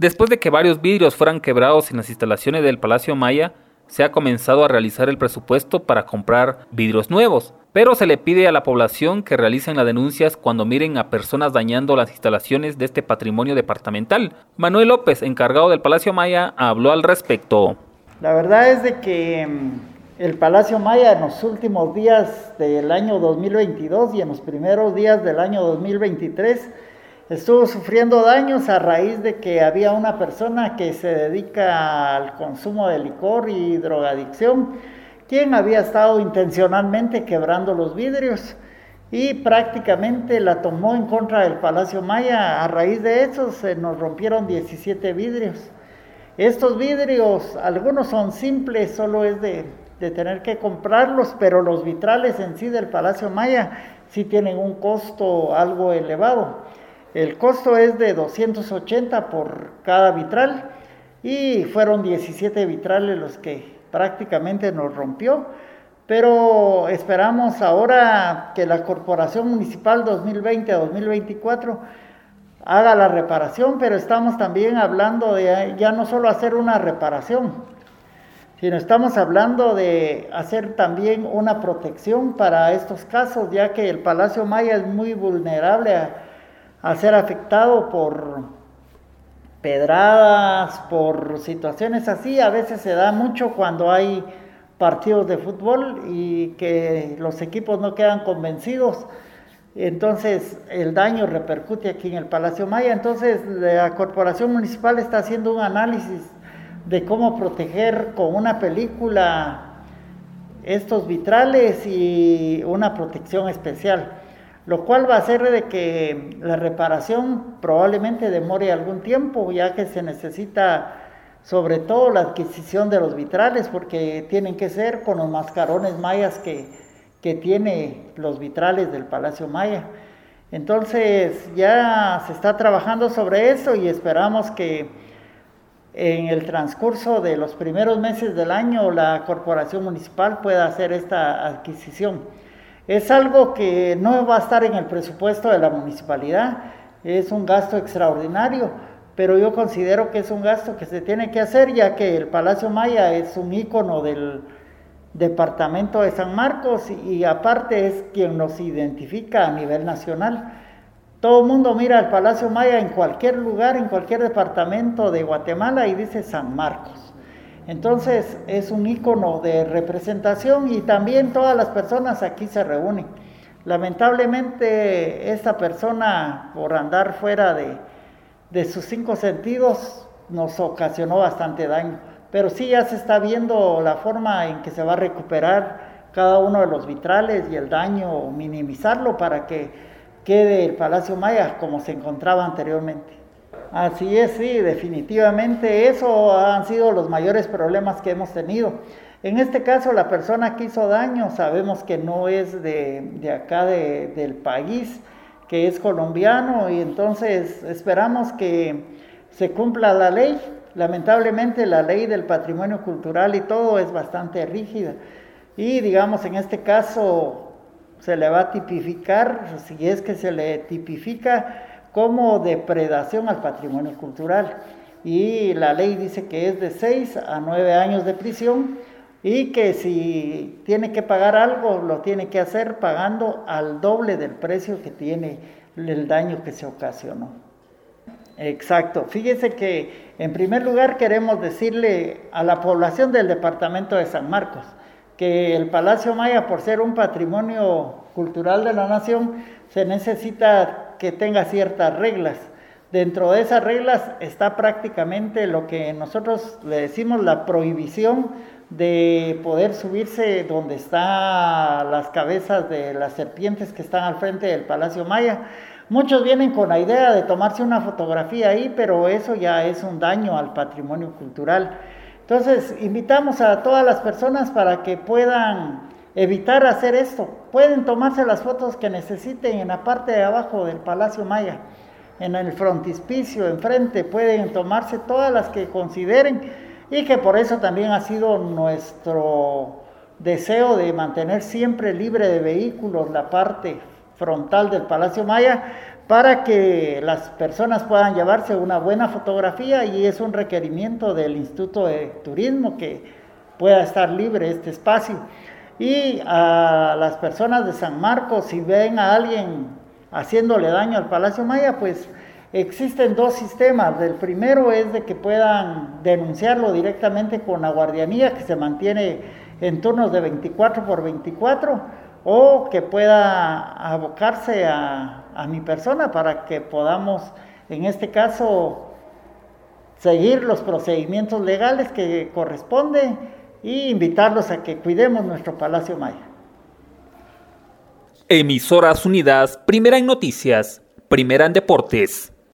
Después de que varios vidrios fueran quebrados en las instalaciones del Palacio Maya, se ha comenzado a realizar el presupuesto para comprar vidrios nuevos, pero se le pide a la población que realicen las denuncias cuando miren a personas dañando las instalaciones de este patrimonio departamental. Manuel López, encargado del Palacio Maya, habló al respecto. La verdad es de que mm, el Palacio Maya en los últimos días del año 2022 y en los primeros días del año 2023 estuvo sufriendo daños a raíz de que había una persona que se dedica al consumo de licor y drogadicción, quien había estado intencionalmente quebrando los vidrios y prácticamente la tomó en contra del Palacio Maya. A raíz de eso se nos rompieron 17 vidrios. Estos vidrios, algunos son simples, solo es de, de tener que comprarlos, pero los vitrales en sí del Palacio Maya sí tienen un costo algo elevado. El costo es de 280 por cada vitral y fueron 17 vitrales los que prácticamente nos rompió. Pero esperamos ahora que la Corporación Municipal 2020-2024 haga la reparación, pero estamos también hablando de ya no solo hacer una reparación, sino estamos hablando de hacer también una protección para estos casos, ya que el Palacio Maya es muy vulnerable a a ser afectado por pedradas, por situaciones así. A veces se da mucho cuando hay partidos de fútbol y que los equipos no quedan convencidos. Entonces el daño repercute aquí en el Palacio Maya. Entonces la Corporación Municipal está haciendo un análisis de cómo proteger con una película estos vitrales y una protección especial lo cual va a hacer de que la reparación probablemente demore algún tiempo, ya que se necesita sobre todo la adquisición de los vitrales, porque tienen que ser con los mascarones mayas que, que tiene los vitrales del Palacio Maya. Entonces ya se está trabajando sobre eso y esperamos que en el transcurso de los primeros meses del año la corporación municipal pueda hacer esta adquisición. Es algo que no va a estar en el presupuesto de la municipalidad, es un gasto extraordinario, pero yo considero que es un gasto que se tiene que hacer ya que el Palacio Maya es un ícono del departamento de San Marcos y, aparte es quien nos identifica a nivel nacional. Todo el mundo mira el Palacio Maya en cualquier lugar, en cualquier departamento de Guatemala y dice San Marcos. Entonces es un icono de representación y también todas las personas aquí se reúnen. Lamentablemente esta persona por andar fuera de, sus cinco sentidos nos ocasionó bastante daño. Pero sí ya se está viendo la forma en que se va a recuperar cada uno de los vitrales y el daño, minimizarlo para que quede el Palacio Maya como se encontraba anteriormente. Así es, sí, definitivamente eso han sido los mayores problemas que hemos tenido. En este caso, la persona que hizo daño sabemos que no es de, acá del país, que es colombiano, y entonces esperamos que se cumpla la ley. Lamentablemente la ley del patrimonio cultural y todo es bastante rígida. Y digamos, en este caso se le va a tipificar, si es que se le tipifica, como depredación al patrimonio cultural. Y la ley dice que es de 6 a 9 años de prisión y que si tiene que pagar algo, lo tiene que hacer pagando al doble del precio que tiene el daño que se ocasionó. Exacto. Fíjese que en primer lugar queremos decirle a la población del departamento de San Marcos que el Palacio Maya, por ser un patrimonio cultural de la nación, se necesita que tenga ciertas reglas. Dentro de esas reglas está prácticamente lo que nosotros le decimos la prohibición de poder subirse donde están las cabezas de las serpientes que están al frente del Palacio Maya. Muchos vienen con la idea de tomarse una fotografía ahí, pero eso ya es un daño al patrimonio cultural. Entonces, invitamos a todas las personas para que puedan evitar hacer esto. Pueden tomarse las fotos que necesiten en la parte de abajo del Palacio Maya, en el frontispicio, enfrente, pueden tomarse todas las que consideren y que por eso también ha sido nuestro deseo de mantener siempre libre de vehículos la parte frontal del Palacio Maya para que las personas puedan llevarse una buena fotografía y es un requerimiento del Instituto de Turismo que pueda estar libre este espacio. Y a las personas de San Marcos, si ven a alguien haciéndole daño al Palacio Maya, pues existen dos sistemas. El primero es de que puedan denunciarlo directamente con la guardianía que se mantiene en turnos de 24 por 24 o que pueda abocarse a, a mi persona para que podamos, en este caso, seguir los procedimientos legales que corresponden y invitarlos a que cuidemos nuestro Palacio Maya. Emisoras Unidas, primera en noticias, primera en deportes.